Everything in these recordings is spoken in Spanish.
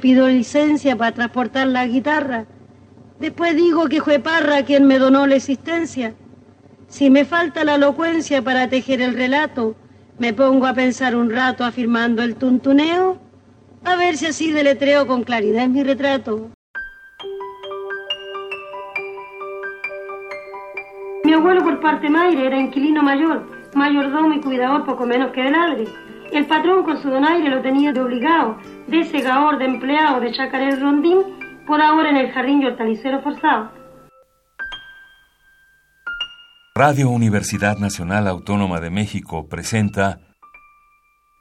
pido licencia para transportar la guitarra. Después digo que fue Parra quien me donó la existencia. Si me falta la elocuencia para tejer el relato, me pongo a pensar un rato afirmando el tuntuneo, a ver si así deletreo con claridad mi retrato. Mi abuelo por parte madre era inquilino mayor, mayordomo y cuidador poco menos que de ladre. El patrón con su donaire lo tenía de obligado, de segador, de empleado, de chacarero rondín, por ahora en el jardín y hortalicero forzado. Radio Universidad Nacional Autónoma de México presenta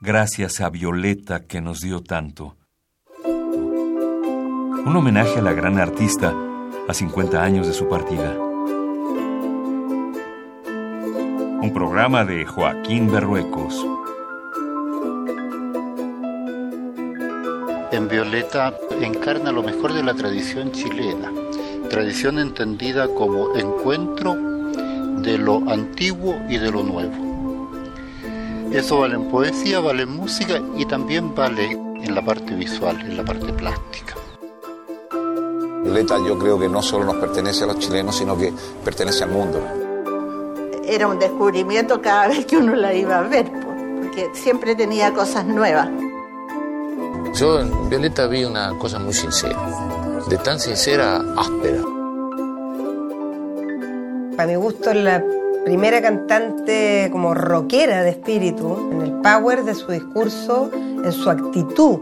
Gracias a Violeta que nos dio tanto. Un homenaje a la gran artista a 50 años de su partida. Un programa de Joaquín Berruecos. En Violeta encarna lo mejor de la tradición chilena, tradición entendida como encuentro de lo antiguo y de lo nuevo. Eso vale en poesía, vale en música y también vale en la parte visual, en la parte plástica. Violeta yo creo que no solo nos pertenece a los chilenos, sino que pertenece al mundo. Era un descubrimiento cada vez que uno la iba a ver, porque siempre tenía cosas nuevas. Yo en Violeta vi una cosa muy sincera, de tan sincera áspera. Para mi gusto, la primera cantante como rockera de espíritu, en el power de su discurso, en su actitud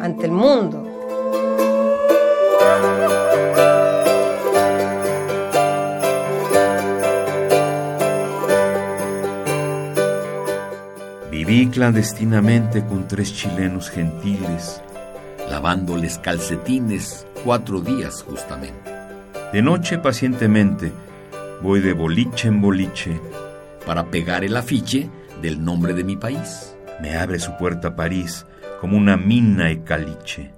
ante el mundo. Viví clandestinamente con tres chilenos gentiles, lavándoles calcetines cuatro días justamente. De noche pacientemente voy de boliche en boliche para pegar el afiche del nombre de mi país. Me abre su puerta París como una mina y caliche.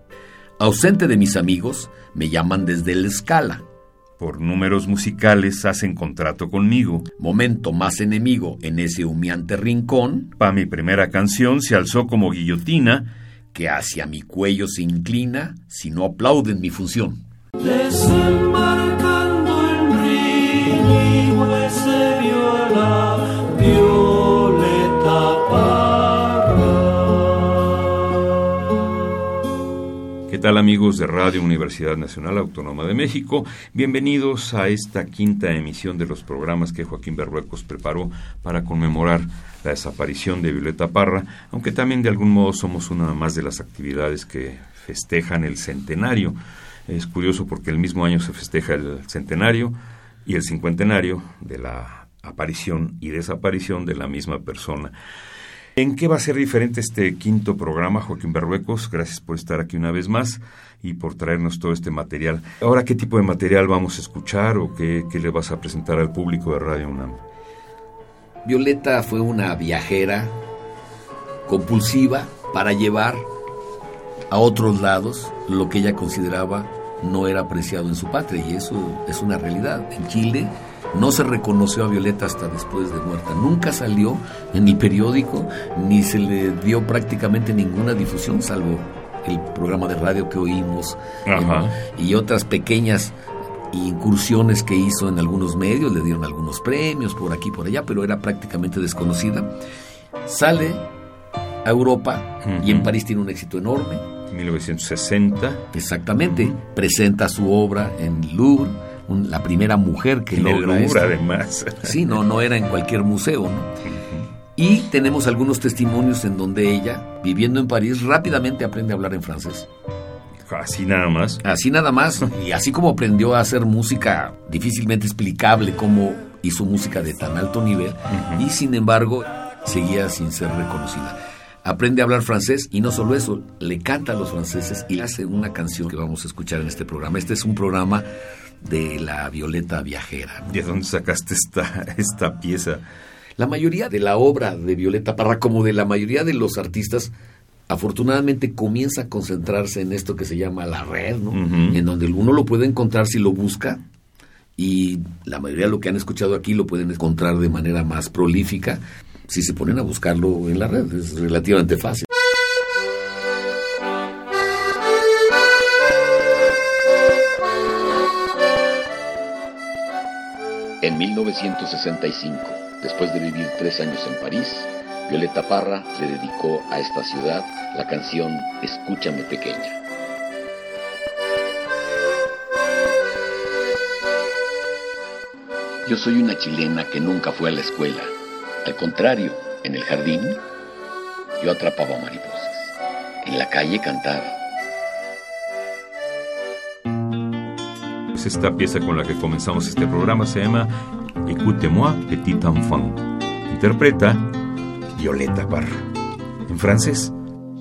Ausente de mis amigos, me llaman desde el Escala. Por números musicales hacen contrato conmigo. Momento más enemigo en ese humeante rincón. Pa' mi primera canción se alzó como guillotina que hacia mi cuello se inclina si no aplauden mi función. Tal amigos de Radio Universidad Nacional Autónoma de México? Bienvenidos a esta quinta emisión de los programas que Joaquín Berruecos preparó para conmemorar la desaparición de Violeta Parra, aunque también de algún modo somos una más de las actividades que festejan el centenario. Es curioso porque el mismo año se festeja el centenario y el cincuentenario de la aparición y desaparición de la misma persona. ¿En qué va a ser diferente este quinto programa, Joaquín Berruecos? Gracias por estar aquí una vez más y por traernos todo este material. Ahora, ¿qué tipo de material vamos a escuchar o qué, qué le vas a presentar al público de Radio UNAM? Violeta fue una viajera compulsiva para llevar a otros lados lo que ella consideraba no era apreciado en su patria y eso es una realidad. En Chile no se reconoció a Violeta hasta después de muerta. Nunca salió en el periódico ni se le dio prácticamente ninguna difusión, salvo el programa de radio que oímos Ajá. y otras pequeñas incursiones que hizo en algunos medios, le dieron algunos premios por aquí y por allá, pero era prácticamente desconocida. Sale a Europa y en. París tiene un éxito enorme. 1960. Exactamente, presenta su obra en Louvre, un- la primera mujer que el logra esto. además. Sí, no, no era en cualquier museo, ¿no? Y tenemos algunos testimonios en donde ella, viviendo en París, rápidamente aprende a hablar en francés. Así nada más. Así nada más, y así como aprendió a hacer música difícilmente explicable, como hizo música de tan alto nivel, y sin embargo seguía sin ser reconocida. Aprende a hablar francés y no solo eso, le canta a los franceses y hace una canción que vamos a escuchar en este programa. Este es un programa de la Violeta Viajera. ¿De dónde sacaste esta, esta pieza? La mayoría de la obra de Violeta Parra, como de la mayoría de los artistas, afortunadamente comienza a concentrarse en esto que se llama la red, ¿no? En donde uno lo puede encontrar si lo busca y la mayoría de lo que han escuchado aquí lo pueden encontrar de manera más prolífica si se ponen a buscarlo en la red, es relativamente fácil. En 1965, después de vivir tres años en París, Violeta Parra le dedicó a esta ciudad la canción Escúchame pequeña. Yo soy una chilena que nunca fue a la escuela. Al contrario, en el jardín yo atrapaba mariposas. En la calle cantaba. Esta pieza con la que comenzamos este programa se llama Écoutez-moi, petit enfant. Interpreta Violeta Parra. En francés.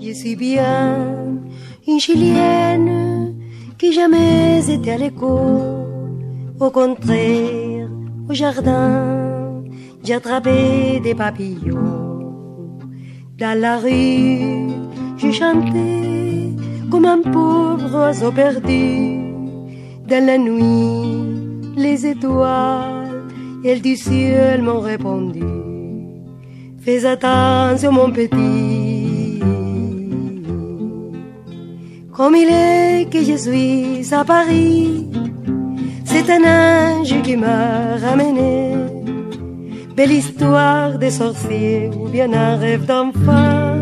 Je suis bien une chilienne qui jamais été à l'école. Au contraire, au jardin, j'ai attrapé des papillons. Dans la rue, j'ai chanté comme un pauvre oiseau perdu. Dans la nuit, les étoiles, elles du ciel m'ont répondu. Fais attention mon petit. Comme il est que je suis à Paris, c'est un ange qui m'a ramené. Belle histoire des sorciers ou bien un rêve d'enfant.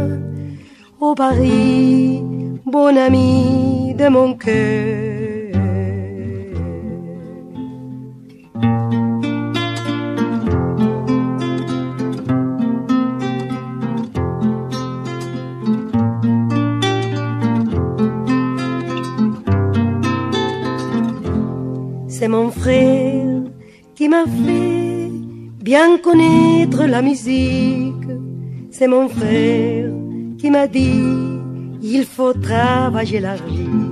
Au Paris, bon ami de mon cœur. Frère qui m'a fait bien connaître la musique. C'est mon frère qui m'a dit il faut travailler l'argile.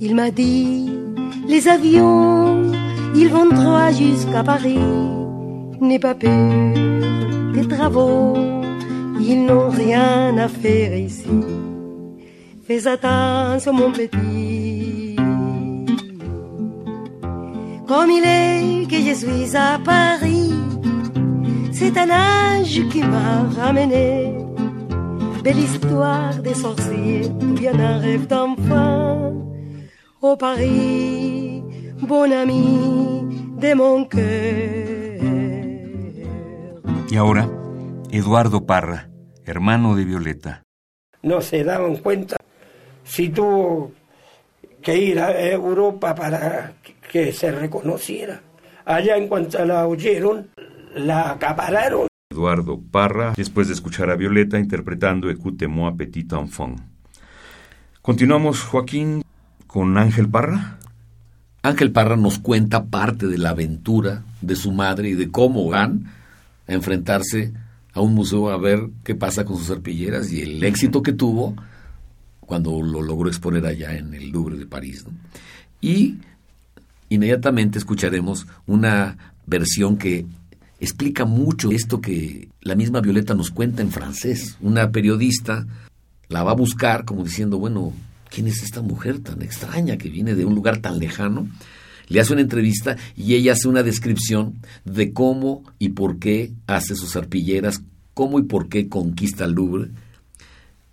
Il m'a dit les avions ils vont droit jusqu'à Paris. N'aie pas peur des travaux, ils n'ont rien à faire ici. Fais attention mon petit. Comme il est que je suis à Paris, c'est un âge qui m'a ramené. Belle histoire des sorciers, ou bien un rêve d'enfant. Au Paris, bon ami de mon cœur. Y ahora, Eduardo Parra, hermano de Violeta. No se daban cuenta si tuvo que ir a Europa para que se reconociera. Allá en cuanto la oyeron, la acapararon. Eduardo Parra, después de escuchar a Violeta interpretando Écoutez-moi petit enfant. Continuamos, Joaquín, con Ángel Parra. Ángel Parra nos cuenta parte de la aventura de su madre y de cómo van a enfrentarse a un museo a ver qué pasa con sus arpilleras y el éxito que tuvo cuando lo logró exponer allá en el Louvre de París. ¿no? Y inmediatamente escucharemos una versión que explica mucho esto que la misma Violeta nos cuenta en francés. Una periodista la va a buscar como diciendo, bueno, ¿quién es esta mujer tan extraña que viene de un lugar tan lejano? Le hace una entrevista y ella hace una descripción de cómo y por qué hace sus arpilleras, cómo y por qué conquista el Louvre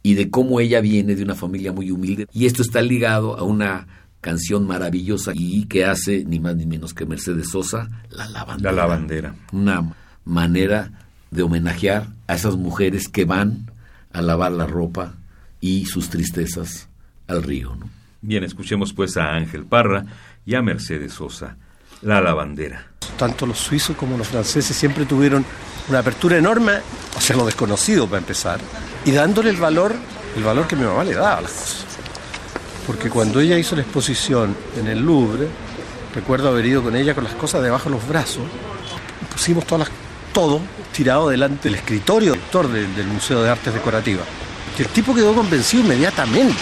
y de cómo ella viene de una familia muy humilde. Y esto está ligado a una canción maravillosa y que hace ni más ni menos que Mercedes Sosa, La Lavandera. La Lavandera. Una manera de homenajear a esas mujeres que van a lavar la ropa y sus tristezas al río. ¿no? Bien, escuchemos pues a Ángel Parra y a Mercedes Sosa, La Lavandera. Tanto los suizos como los franceses siempre tuvieron una apertura enorme hacia lo desconocido para empezar y dándole el valor, el valor que mi mamá le daba a las cosas. Porque cuando ella hizo la exposición en el Louvre, recuerdo haber ido con ella con las cosas debajo de los brazos, pusimos todas las, todo tirado delante del escritorio del director del, Museo de Artes Decorativas. Y el tipo quedó convencido inmediatamente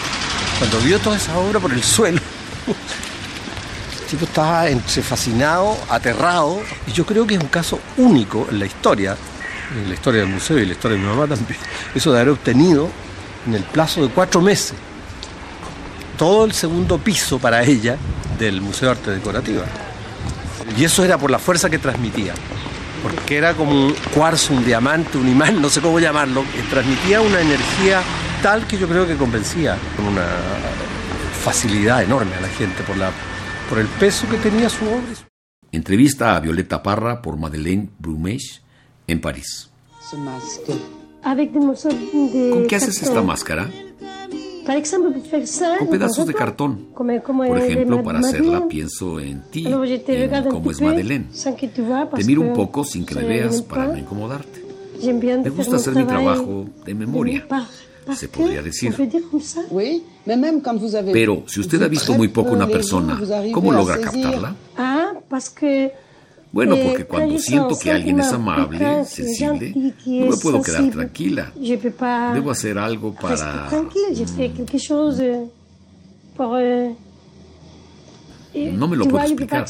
cuando vio toda esa obra por el suelo. El tipo estaba entre fascinado, aterrado, y yo creo que es un caso único en la historia, en la historia del museo y la historia de mi mamá también, eso de haber obtenido en el plazo de cuatro meses todo el segundo piso para ella del Museo de Arte Decorativa. Y eso era por la fuerza que transmitía, porque era como un cuarzo, un diamante, un imán, no sé cómo llamarlo, que transmitía una energía tal que yo creo que convencía con una facilidad enorme a la gente por, la, por el peso que tenía su obra. Entrevista a Violeta Parra por Madeleine Brumeix en París. ¿Con qué haces esta máscara? Je pedazos de cartón. Por ejemplo, para hacerla pienso en ti, en cómo es Madeleine. Te miro un poco sin que me veas para no incomodarte. Me gusta hacer mi trabajo de memoria, se podría decir. Pero si usted ha visto muy poco una persona, ¿cómo logra captarla? Ah, Bueno, eh, porque cuando siento que alguien es amable, sensible, no me puedo quedar tranquila. Debo hacer algo para... Je fais quelque chose euh, No me lo puedo explicar.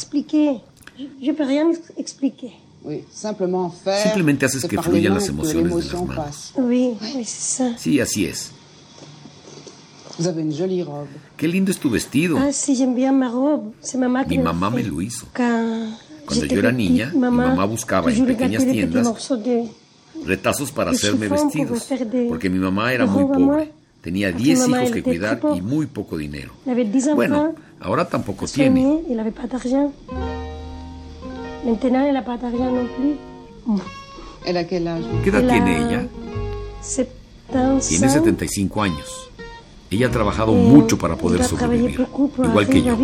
Simplemente haces que fluyan las emociones de las manos. Sí, así es. Qué lindo es tu vestido. Ah, Mi mamá me lo hizo. Cuando yo era niña, mi mamá buscaba en pequeñas tiendas retazos para hacerme vestidos, porque mi mamá era muy pobre. Tenía Porque 10 mamá hijos que cuidar y muy poco dinero. Il avait 10 enfants. Bueno, ahora tampoco tiene. ¿Qué edad tiene ella? 75. Tiene 75 años. Ella ha trabajado Eh, mucho para poder sobrevivir, igual que yo.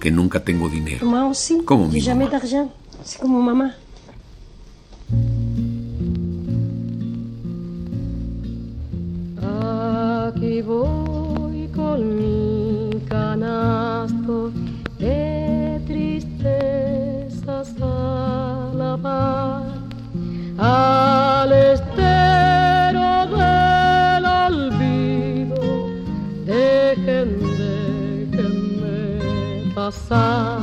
Que nunca tengo dinero. Como mi mamá. comme maman. Aquí voy con mi canasto de tristezas a la mar, al pasar.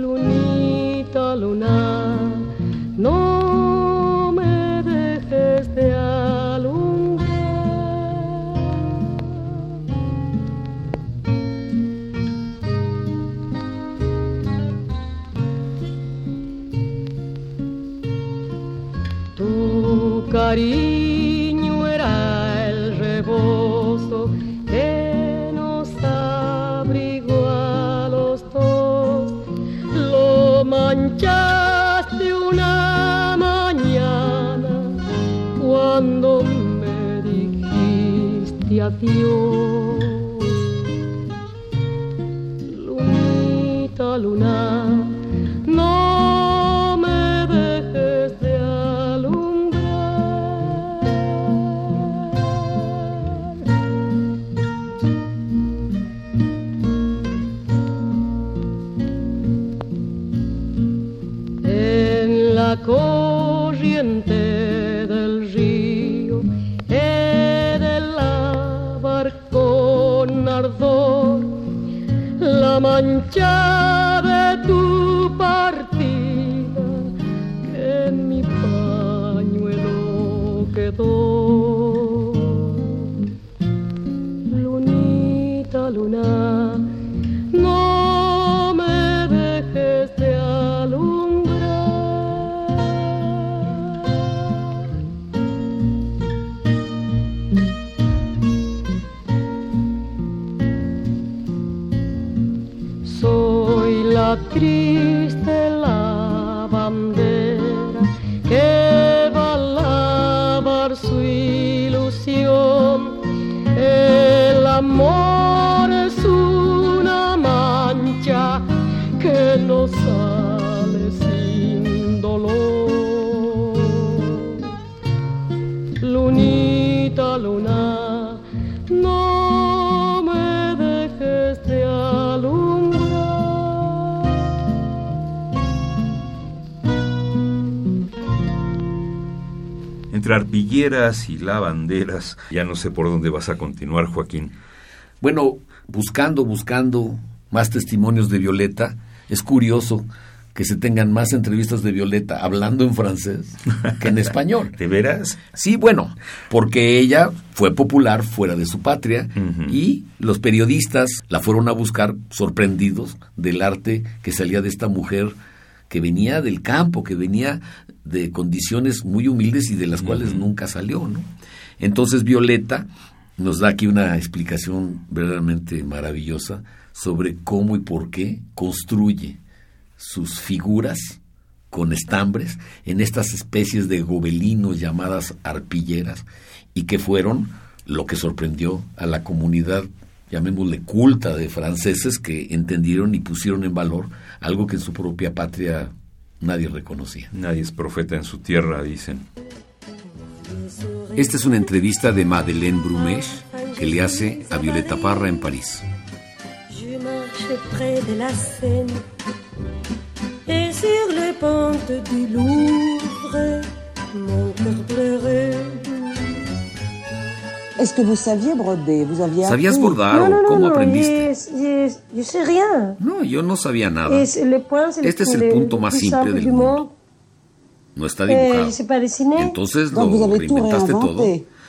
Lunita, luna, no me dejes de alumbrar. Tu cariño era el rebozo dijiste lavar arpilleras y lavanderas, ya no sé por dónde vas a continuar, Joaquín. Bueno, buscando, buscando más testimonios de Violeta, es curioso que se tengan más entrevistas de Violeta hablando en francés que en español. ¿De veras? Sí, bueno, porque ella fue popular fuera de su patria y los periodistas la fueron a buscar sorprendidos del arte que salía de esta mujer que venía del campo, que venía de condiciones muy humildes y de las cuales nunca salió, ¿no? Entonces Violeta nos da aquí una explicación verdaderamente maravillosa sobre cómo y por qué construye sus figuras con estambres en estas especies de gobelinos llamadas arpilleras y que fueron lo que sorprendió a la comunidad, llamémosle culta de franceses que entendieron y pusieron en valor algo que en su propia patria nadie reconocía. Nadie es profeta en su tierra, dicen. Esta es una entrevista de Madeleine Brumech que le hace a Violeta Parra en París. Je marchais près de la Seine et sur les pentes du Louvre, mon cœur pleurait. Est-ce que vous saviez broder Vous aviez ¿Sabías bordar No, o no, no, cómo no, aprendiste? yes, yes, yo sé rien. No, yo no sabía nada. Es le point, c'est Este es el punto más simple del mundo. No está Eh, dibujado. je sais pas dessiner. Entonces vous lo reinventaste todo.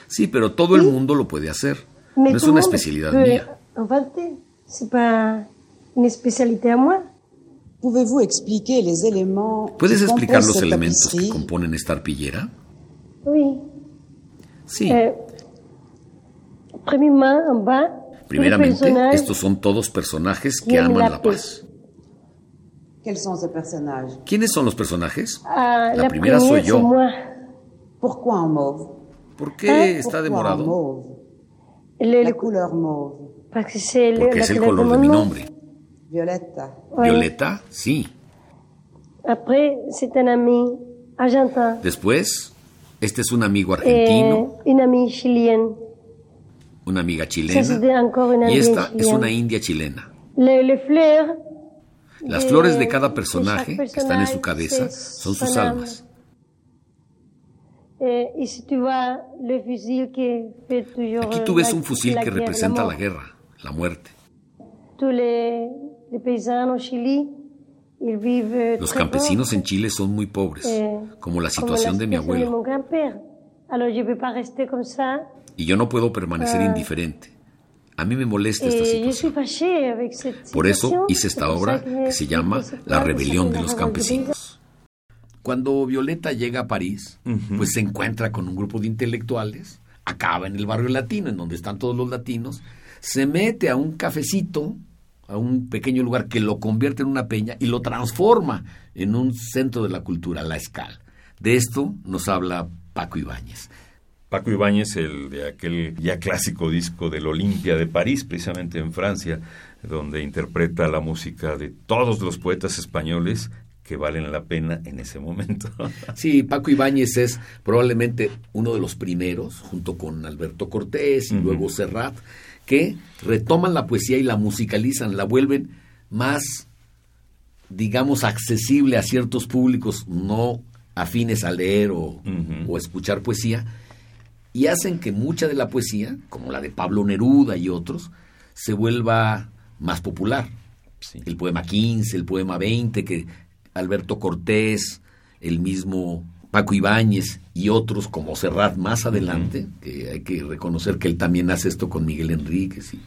Sí, pero todo el mundo lo puede hacer. Mais No es una especialidad mía. ¿Puedes explicar los elementos que componen esta arpillera? Oui. Sí. Primeramente, estos son todos personajes que aman la paz. ¿Quiénes son los personajes? Ah, La primera soy yo. ¿Por qué Ah, está c'est le- Porque es el color de mi nom. nombre. Violetta. Ouais. Violeta, sí. Un. Después, este es un amigo argentino, une amie chilienne. Una amiga chilena y esta es una india chilena. Las flores de cada de personaje que están en su cabeza son sus almas. Eh, Aquí tú ves un fusil que representa la guerra, la muerte. Los campesinos en Chile son muy pobres, eh, como la situación de mi abuelo. Y yo no puedo permanecer Ah. indiferente. A mí me molesta esta je situación. Por eso hice esta obra que se llama La rebelión de los campesinos. Cuando Violeta llega a París, pues se encuentra con un grupo de intelectuales, acaba en el barrio latino, en donde están todos los latinos, se mete a un cafecito, a un pequeño lugar que lo convierte en una peña y lo transforma en un centro de la cultura, la Escal. De esto nos habla Paco Ibáñez. Paco Ibáñez, el de aquel ya clásico disco del Olimpia de París, precisamente en Francia, donde interpreta la música de todos los poetas españoles que valen la pena en ese momento. Sí, Paco Ibáñez es probablemente uno de los primeros, junto con Alberto Cortés y luego Serrat, que retoman la poesía y la musicalizan, la vuelven más, digamos, accesible a ciertos públicos no afines a leer o, o escuchar poesía, y hacen que mucha de la poesía, como la de Pablo Neruda y otros, se vuelva más popular. El poema 15, el poema 20, que Alberto Cortés, el mismo Paco Ibáñez y otros como Serrat más adelante, que hay que reconocer que él también hace esto con Miguel Enríquez y,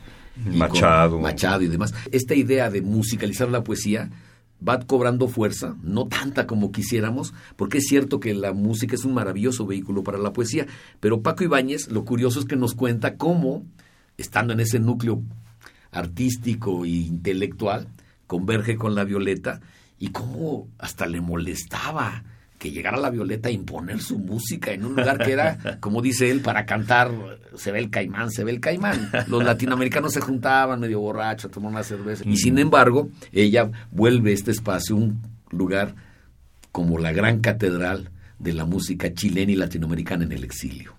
y Machado. Machado y demás. Esta idea de musicalizar la poesía va cobrando fuerza, no tanta como quisiéramos, porque es cierto que la música es un maravilloso vehículo para la poesía, pero Paco Ibáñez, lo curioso es que nos cuenta cómo, estando en ese núcleo artístico e intelectual, converge con la Violeta y cómo hasta le molestaba que llegara la Violeta a imponer su música en un lugar que era, como dice él, para cantar, se ve el caimán, se ve el caimán. Los latinoamericanos se juntaban medio borrachos a tomar una cerveza. Y sin embargo, ella vuelve este espacio un lugar como la gran catedral de la música chilena y latinoamericana en el exilio.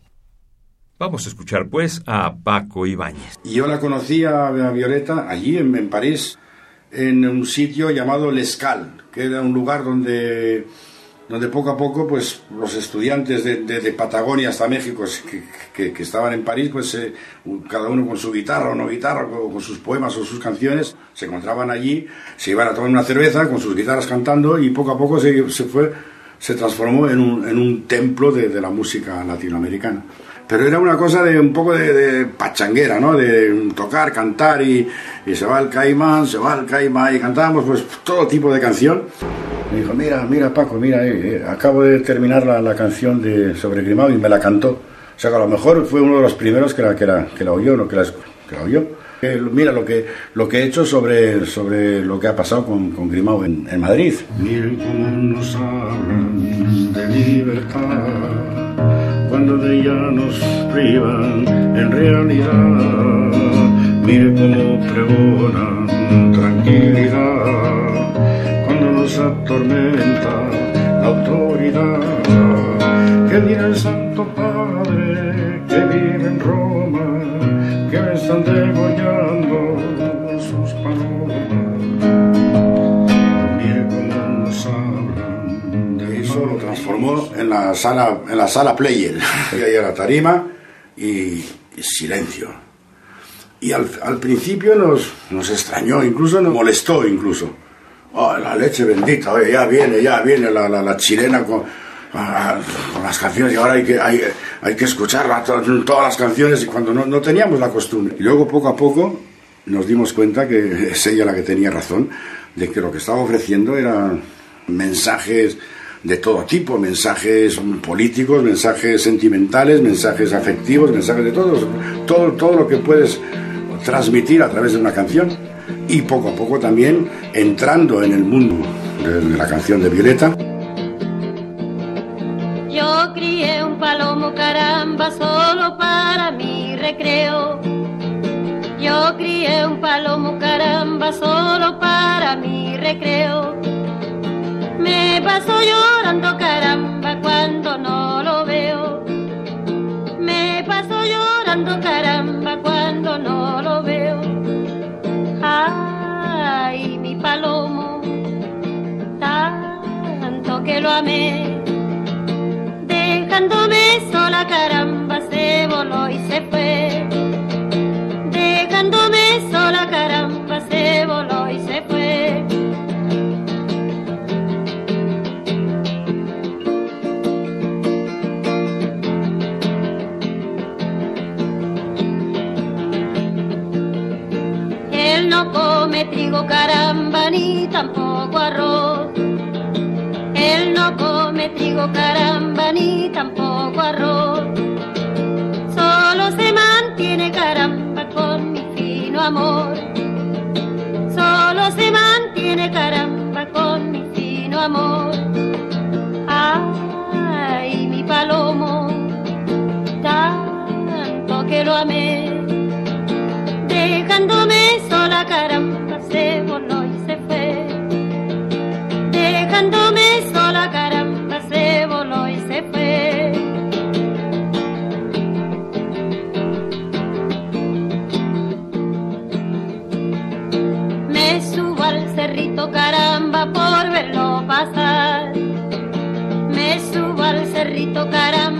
Vamos a escuchar pues a Paco Ibáñez. Y yo la conocí a a Violeta allí en, en París, en un sitio llamado L'Escal, que era un lugar donde, donde poco a poco pues, los estudiantes de, Patagonia hasta México que, que- estaban en París, pues eh, cada uno con su guitarra o no guitarra, o con sus poemas o sus canciones, se encontraban allí, se iban a tomar una cerveza con sus guitarras cantando y poco a poco se, se fue, se transformó en un, en un templo de, la música latinoamericana. Pero era una cosa de un poco de, de pachanguera, ¿no? De tocar, cantar y, y se va el caimán, se va el caimán y cantábamos pues todo tipo de canción. Me dijo, mira, mira Paco, mira, eh, eh, acabo de terminar la, la canción de sobre Grimao y me la cantó. O sea que a lo mejor fue uno de los primeros que la, que la, que la oyó, ¿no? Que la, que la oyó. Eh, mira lo que, lo que he hecho sobre, sobre lo que ha pasado con, con Grimao en, Madrid. Miren cómo nos hablan de libertad cuando de ella nos privan en realidad. Mire cómo pregonan tranquilidad atormenta la autoridad. Que dirá el Santo Padre que vive en Roma, que me están degollando sus palomas. Mire nos hablan de eso lo transformó en la sala, en la sala player. Y ahí a la tarima y, y silencio. Y al, al principio nos, nos extrañó, incluso nos molestó incluso. Oh, la leche bendita, oye, ya viene, ya viene la, la, la chilena con, ah, con las canciones y ahora hay que, hay, hay que escucharla, to- todas las canciones y cuando no, no teníamos la costumbre. Y luego poco a poco nos dimos cuenta que es ella la que tenía razón, de que lo que estaba ofreciendo eran mensajes de todo tipo, mensajes políticos, mensajes sentimentales, mensajes afectivos, mensajes de todo, todo, todo lo que puedes transmitir a través de una canción y poco a poco también entrando en el mundo de, la canción de Violeta. Yo crié un palomo caramba solo para mi recreo. Yo crié un palomo caramba solo para mi recreo. Me paso llorando caramba cuando no lo veo. Me paso llorando caramba cuando no lo veo. Tanto trigo caramba ni tampoco arroz. Solo se mantiene caramba con mi fino amor. Solo se mantiene caramba con mi fino amor. Ay, mi palomo, tanto que lo amé. Dejándome sola caramba caramba por verlo pasar. Me subo al cerrito caramba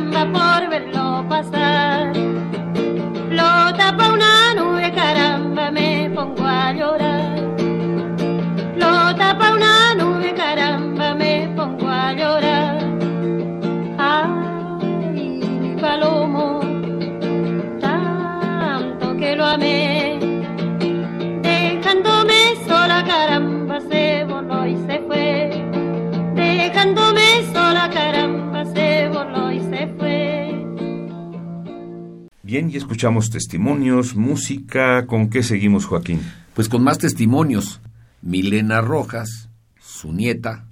Bien, y escuchamos testimonios, música. ¿Con qué seguimos, Joaquín? Pues con más testimonios. Milena Rojas, su nieta,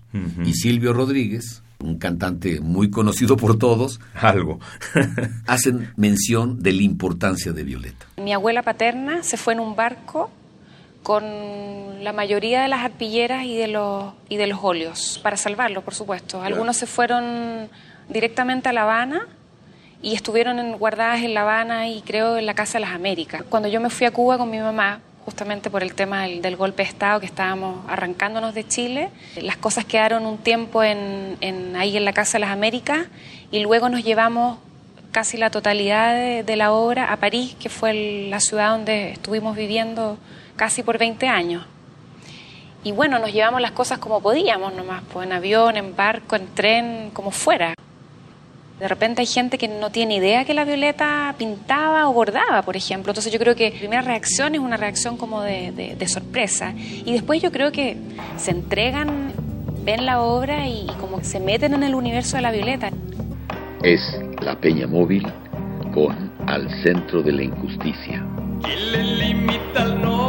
y Silvio Rodríguez, un cantante muy conocido por todos, algo, hacen mención de la importancia de Violeta. Mi abuela paterna se fue en un barco con la mayoría de las arpilleras y de los, y de los óleos, para salvarlos, por supuesto. Algunos se fueron directamente a La Habana y estuvieron en- guardadas en La Habana y creo en la Casa de las Américas. Cuando yo me fui a Cuba con mi mamá, justamente por el tema del, golpe de Estado que estábamos arrancándonos de Chile, las cosas quedaron un tiempo en, ahí en la Casa de las Américas y luego nos llevamos casi la totalidad de, la obra a París, que fue la ciudad donde estuvimos viviendo casi por 20 años. Y bueno, nos llevamos las cosas como podíamos nomás, pues en avión, en barco, en tren, como fuera. De repente hay gente que no tiene idea que la Violeta pintaba o bordaba, por ejemplo. Entonces yo creo que la primera reacción es una reacción como de, de- de sorpresa. Y después yo creo que se entregan, ven la obra y, y como que se meten en el universo de la Violeta. Es la Peña Móvil con Al Centro de la Injusticia. El limita al norte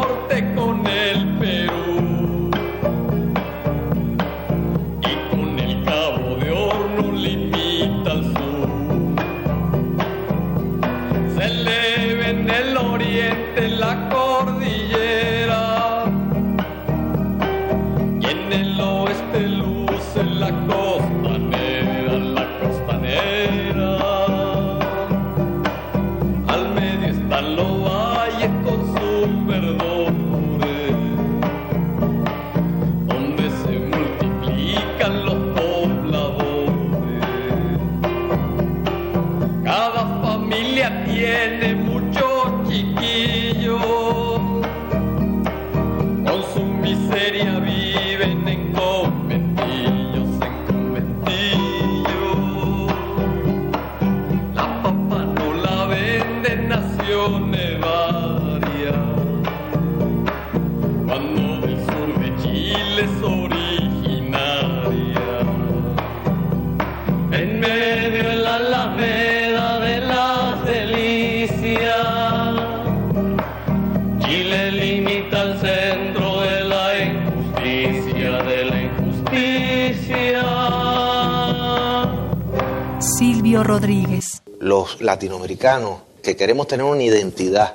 latinoamericanos que queremos tener una identidad,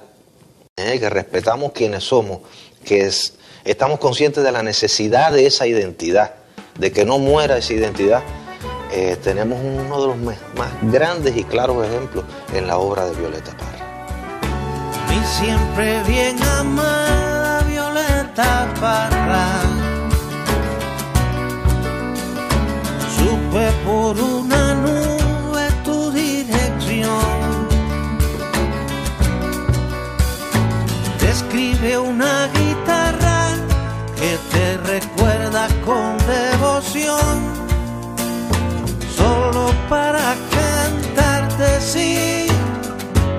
¿eh? que respetamos quienes somos, que es- estamos conscientes de la necesidad de esa identidad, de que no muera esa identidad, eh, tenemos uno de los más grandes y claros ejemplos en la obra de Violeta Parra. Siempre bien amada Violeta Parra. Supe por una nube Describe una guitarra que te recuerda con devoción. Solo para cantarte sí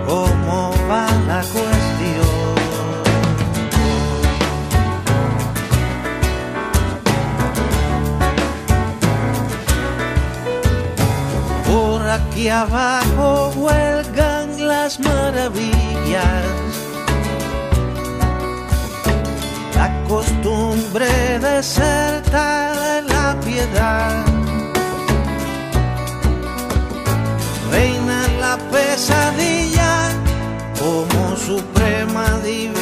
cómo va la cuestión. Por aquí abajo huelgan las maravillas. Costumbre deserta de la piedad. Reina la pesadilla como suprema divinidad.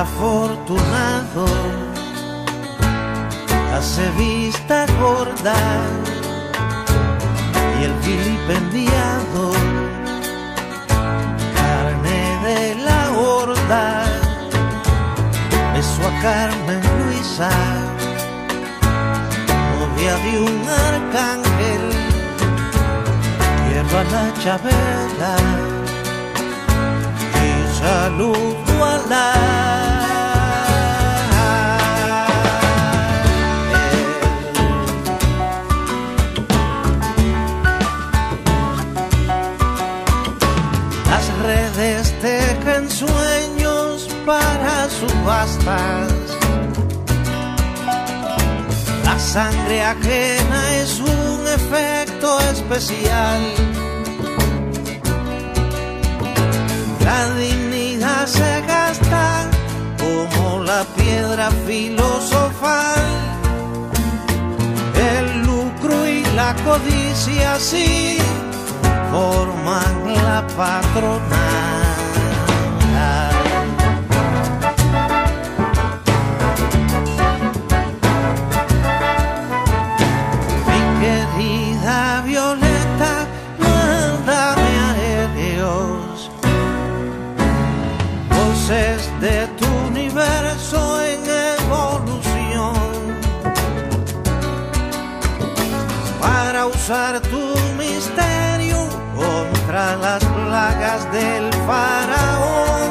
Afortunado hace vista gorda y el vilipendiado carne de la horda besó a Carmen Luisa novia de un arcángel quiero a la chabela y saludo a la La sangre ajena es un efecto especial. La dignidad se gasta como la piedra filosofal. El lucro y la codicia sí forman la patronal. tu misterio contra las plagas del faraón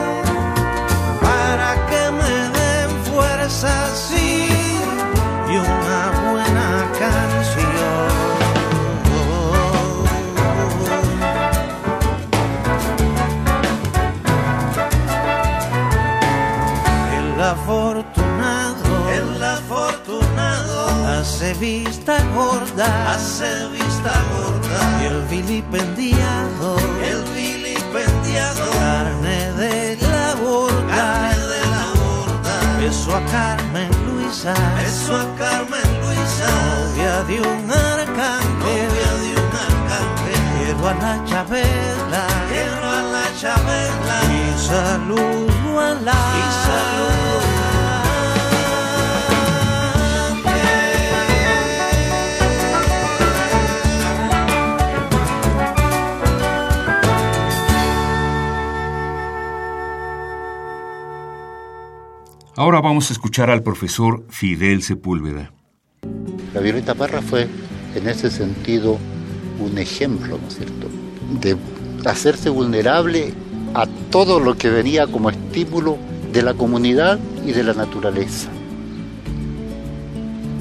para que me den fuerzas sí, y una buena canción. El afortunado, el afortunado hace vista gorda, hace vista gorda. Y el vilipendiado, el vilipendiado, carne de la borda, carne de la borda. Beso a Carmen Luisa, beso a Carmen Luisa, novia de un arcángel, novia de un arcángel. Quiero a la Chabela, quiero a la Chabela. Y saludo a la y saludo Ahora vamos a escuchar al profesor Fidel Sepúlveda. La Violeta Parra fue en ese sentido un ejemplo, ¿no es cierto?, de hacerse vulnerable a todo lo que venía como estímulo de la comunidad y de la naturaleza.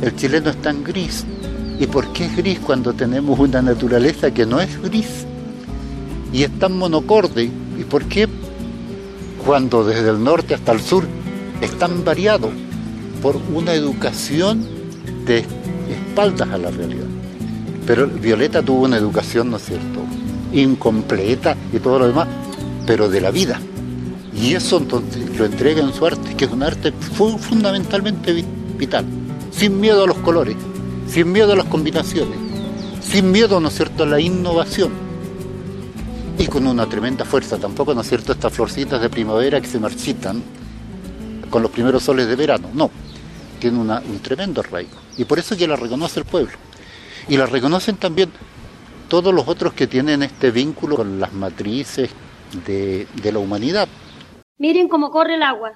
El chileno es tan gris. ¿Y por qué es gris cuando tenemos una naturaleza que no es gris? Y es tan monocorde. ¿Y por qué cuando desde el norte hasta el sur es tan variado? Por una educación de espaldas a la realidad. Pero Violeta tuvo una educación, ¿no es cierto?, incompleta y todo lo demás, pero de la vida. Y eso entonces lo entrega en su arte, que es un arte fu- fundamentalmente vi- vital, sin miedo a los colores, sin miedo a las combinaciones, sin miedo, ¿no es cierto?, a la innovación. Y con una tremenda fuerza, tampoco, ¿no es cierto?, estas florcitas de primavera que se marchitan con los primeros soles de verano, no, tiene una- un tremendo arraigo. Y por eso que la reconoce el pueblo. Y la reconocen también todos los otros que tienen este vínculo con las matrices de la humanidad. Miren cómo corre el agua.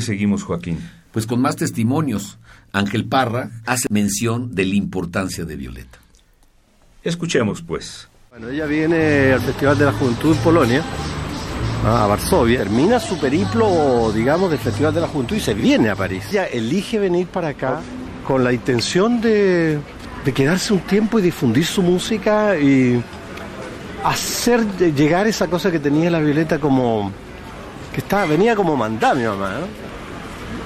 Qué seguimos, Joaquín? Pues con más testimonios. Ángel Parra hace mención de la importancia de Violeta. Escuchemos, pues. Bueno, ella viene al Festival de la Juventud en Polonia, a Varsovia, termina su periplo, digamos, del Festival de la Juventud y se viene a París. Ella elige venir para acá con la intención de, de quedarse un tiempo y difundir su música y hacer llegar esa cosa que tenía la Violeta como que estaba, venía como mandada mi mamá, ¿no?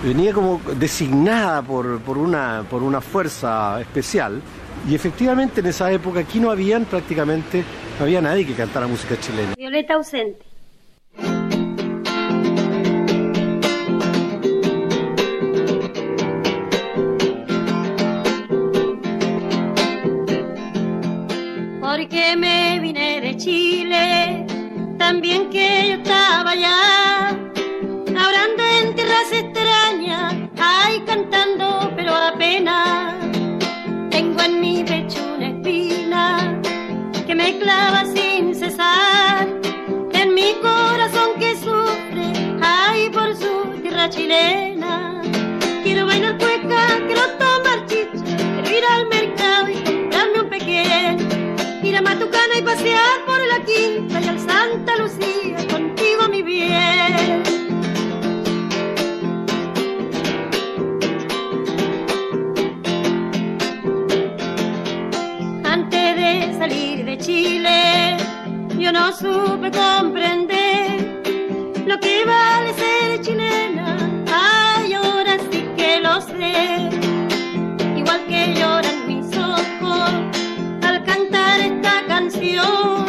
venía como designada por, por, una, por una fuerza especial y efectivamente en esa época aquí no habían prácticamente, no había nadie que cantara música chilena. Violeta ausente. Porque me vine de Chile, también que yo estaba allá, tierras extrañas, ay cantando pero a pena. Tengo en mi pecho una espina que me clava sin cesar, en mi corazón que sufre, ay por su tierra chilena. Quiero bailar cueca, quiero tomar chicha, quiero ir al mercado y comprarme un pequeño, ir a Matucana y pasear por la quinta y al Santa Lucía, contigo mi bien. Chile, yo no supe comprender lo que vale ser chilena. Ay, ahora sí que lo sé. Igual que lloran mis ojos al cantar esta canción.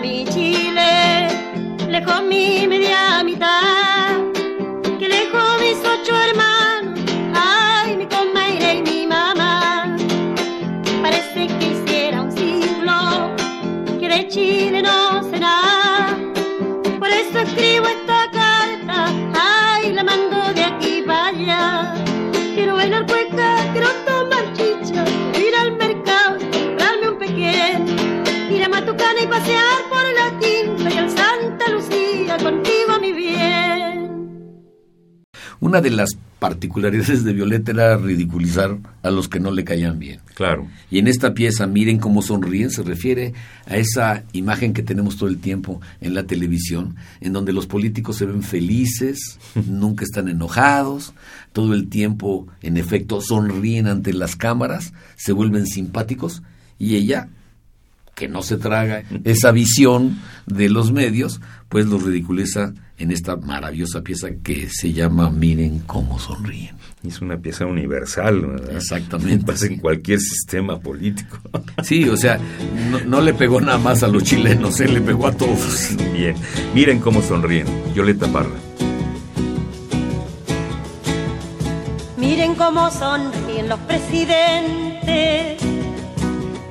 Mi Chile, lejos mi media mitad, De las particularidades de Violeta era ridiculizar a los que no le caían bien. Claro. Y en esta pieza, miren cómo sonríen, se refiere a esa imagen que tenemos todo el tiempo en la televisión, en donde los políticos se ven felices, nunca están enojados, todo el tiempo, en efecto, sonríen ante las cámaras, se vuelven simpáticos, y ella que no se traga esa visión de los medios, pues los ridiculiza en esta maravillosa pieza que se llama Miren cómo sonríen. Es una pieza universal, ¿verdad? Exactamente. Pasa en cualquier sistema político. Sí, o sea, no, no, le pegó nada más a los chilenos, él le pegó a todos. Bien, miren cómo sonríen. Violeta Parra. Miren cómo sonríen los presidentes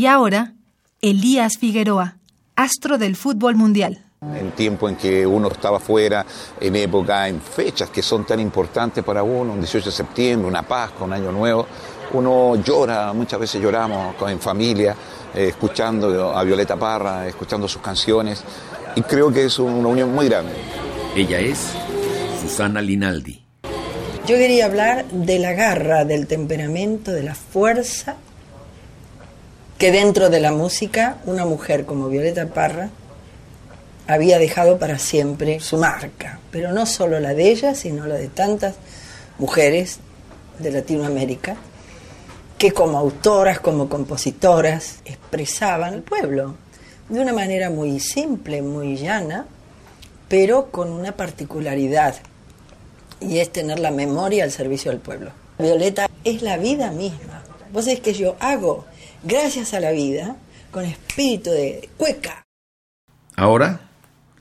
Y ahora, Elías Figueroa, astro del fútbol mundial. En tiempo en que uno estaba fuera, en época, en fechas que son tan importantes para uno, un 18 de septiembre, una Pascua, un Año Nuevo, uno llora, muchas veces lloramos en familia, eh, escuchando a Violeta Parra, escuchando sus canciones, y creo que es una unión muy grande. Ella es Susana Linaldi. Yo quería hablar de la garra, del temperamento, de la fuerza que dentro de la música una mujer como Violeta Parra había dejado para siempre su marca, pero no solo la de ella, sino la de tantas mujeres de Latinoamérica que como autoras, como compositoras, expresaban el pueblo de una manera muy simple, muy llana, pero con una particularidad, y es tener la memoria al servicio del pueblo. Violeta es la vida misma. Vos es que yo hago, gracias a la vida, con espíritu de cueca. Ahora,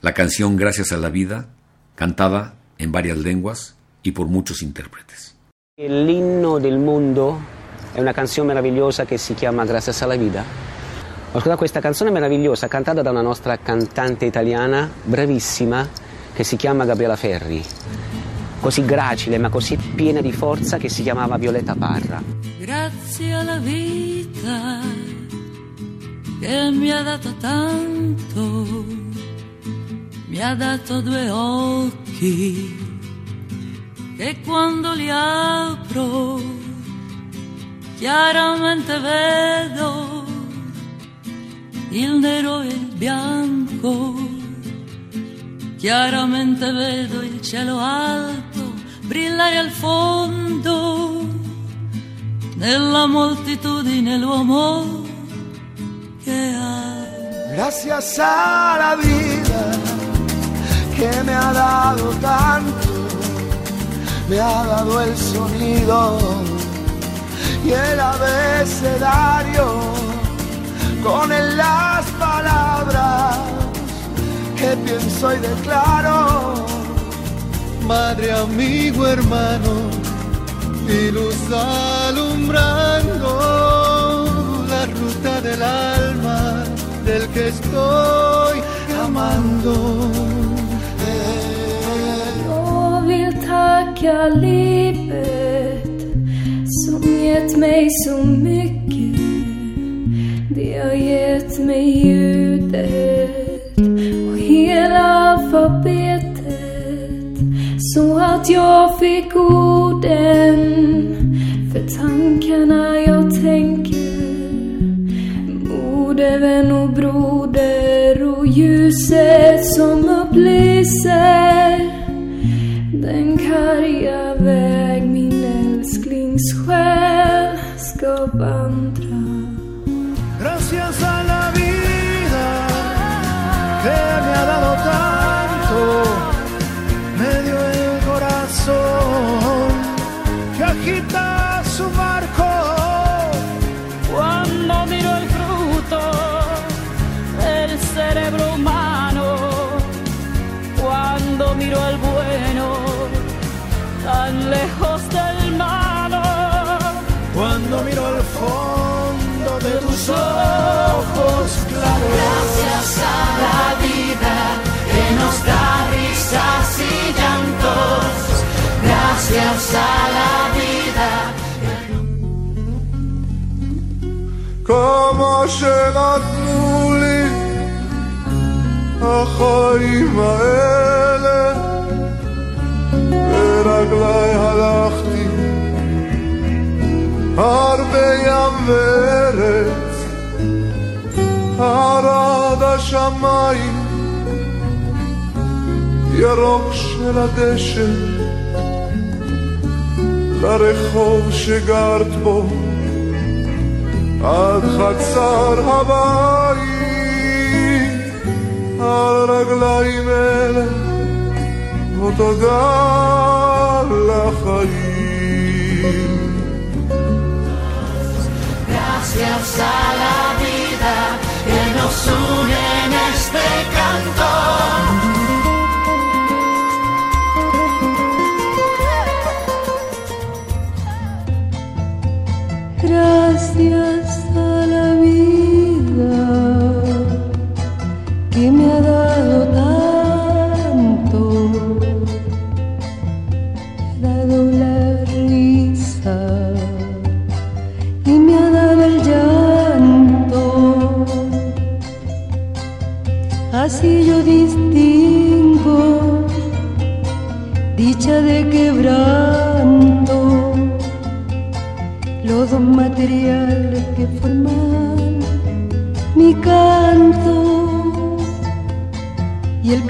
la canción Gracias a la vida, cantada en varias lenguas y por muchos intérpretes. El himno del mondo è una canzone meravigliosa che si chiama Gracias a la vida. Ho ascoltato questa canzone meravigliosa cantata da una nostra cantante italiana bravissima che si chiama Gabriela Ferri. Così gracile ma così piena di forza che si chiamava Violeta Parra. Grazie alla vita che mi ha dato tanto, mi ha dato due occhi che quando li apro chiaramente vedo il nero e il bianco, chiaramente vedo il cielo alto brillare al fondo, nella moltitudine l'uomo che ha. Gracias a la vida que me ha dado tanto, me ha dado el sonido y el abecedario con él las palabras que pienso y declaro. Madre, amigo, hermano, y luz alumbrando la ruta del alma del que estoy amando. Jag vill tacka livet som gett mig så mycket. Det har gett mig ljudet och hela alfabetet. Så att jag fick orden för tankarna jag tänker. Moder, vän och broder och ljuset som upplyser den karga väg min älsklings själ ska vandra. Gracias a la vida Gracias a la vida. כמה שנתנו לי החיים האלה ברגליי הלכתי הרבה ים וארץ עד השמיים ירוק של הדשא לרחוב שגרת בו עד חצר הבית, על רגליים אלה, או תודה לחיים. Gracias a la vida que nos une en este canto.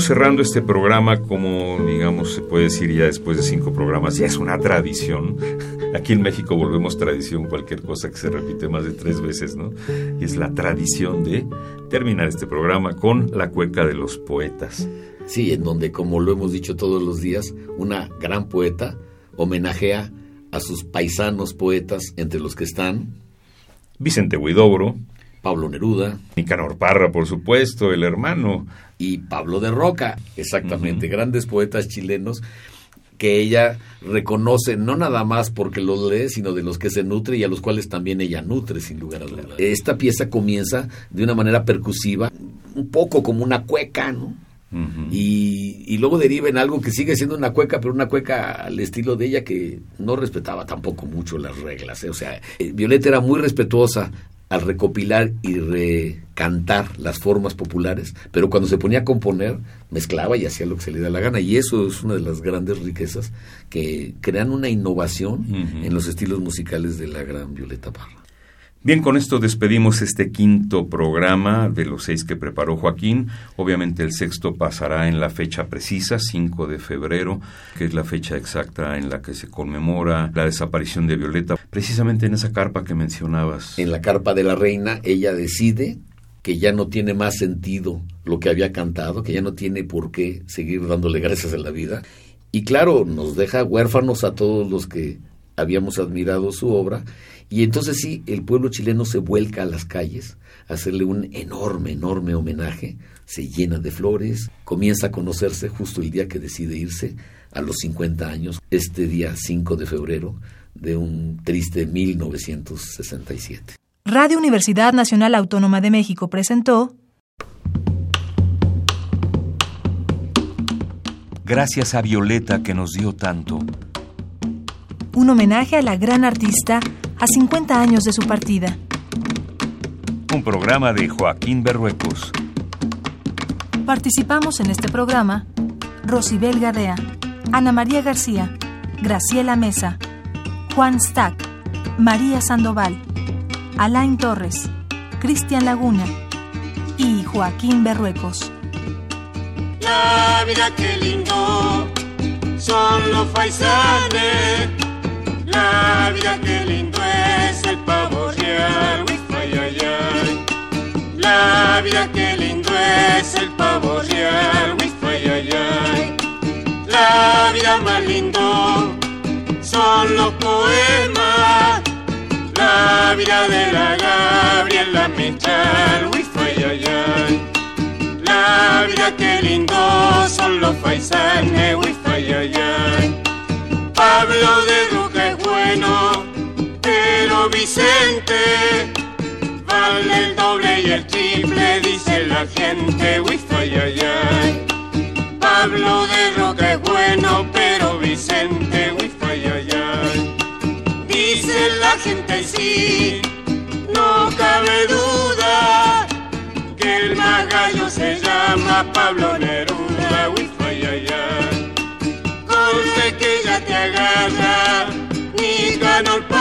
Cerrando este programa como, digamos, se puede decir ya después de cinco programas, ya es una tradición. Aquí en México volvemos tradición cualquier cosa que se repite más de tres veces, ¿no? Y es la tradición de terminar este programa con la cueca de los poetas. Sí, en donde, como lo hemos dicho todos los días, una gran poeta homenajea a sus paisanos poetas, entre los que están Vicente Huidobro, Pablo Neruda, Nicanor Parra, por supuesto, el hermano. Y Pablo de Roca, exactamente, grandes poetas chilenos que ella reconoce no nada más porque los lee, sino de los que se nutre y a los cuales también ella nutre, sin lugar a dudas. Esta pieza comienza de una manera percusiva, un poco como una cueca, ¿no? y, y luego deriva en algo que sigue siendo una cueca, pero una cueca al estilo de ella que no respetaba tampoco mucho las reglas. ¿eh? O sea, eh, Violeta era muy respetuosa al recopilar y recantar las formas populares, pero cuando se ponía a componer, mezclaba y hacía lo que se le da la gana. Y eso es una de las grandes riquezas que crean una innovación en los estilos musicales de la gran Violeta Parra. Bien, con esto despedimos este quinto programa de los seis que preparó Joaquín. Obviamente el sexto pasará en la fecha precisa, 5 de febrero, que es la fecha exacta en la que se conmemora la desaparición de Violeta, precisamente en esa carpa que mencionabas. En la carpa de la reina, ella decide que ya no tiene más sentido lo que había cantado, que ya no tiene por qué seguir dándole gracias a la vida. Y claro, nos deja huérfanos a todos los que habíamos admirado su obra y entonces sí, el pueblo chileno se vuelca a las calles a hacerle un enorme, enorme homenaje, se llena de flores, comienza a conocerse justo el día que decide irse, a los 50 años, este día 5 de febrero de un triste 1967. Radio Universidad Nacional Autónoma de México presentó Gracias a Violeta que nos dio tanto. Un homenaje a la gran artista a 50 años de su partida. Un programa de Joaquín Berruecos. Participamos en este programa Rosibel Gadea, Ana María García, Graciela Mesa, Juan Stack, María Sandoval, Alain Torres, Cristian Laguna y Joaquín Berruecos. La vida que lindo son los faisanes. La vida que lindo es el pavo real. Ay, ay, ay. La vida que lindo es el pavo real. Ay, ay, ay. La vida más lindo son los poemas. La vida de la Gabriela Mechal. Ay, ay, ay. La vida que lindo son los paisanes, uy, ay, ay, ay. Pablo de Roca es bueno, pero Vicente vale el doble y el triple, dice la gente, uy, ay, ay. Pablo de Roca es bueno, pero Vicente, uy, ay, ay, ay. Dice la gente sí, no cabe duda que el más se llama Pablo Neruda, ay. Corte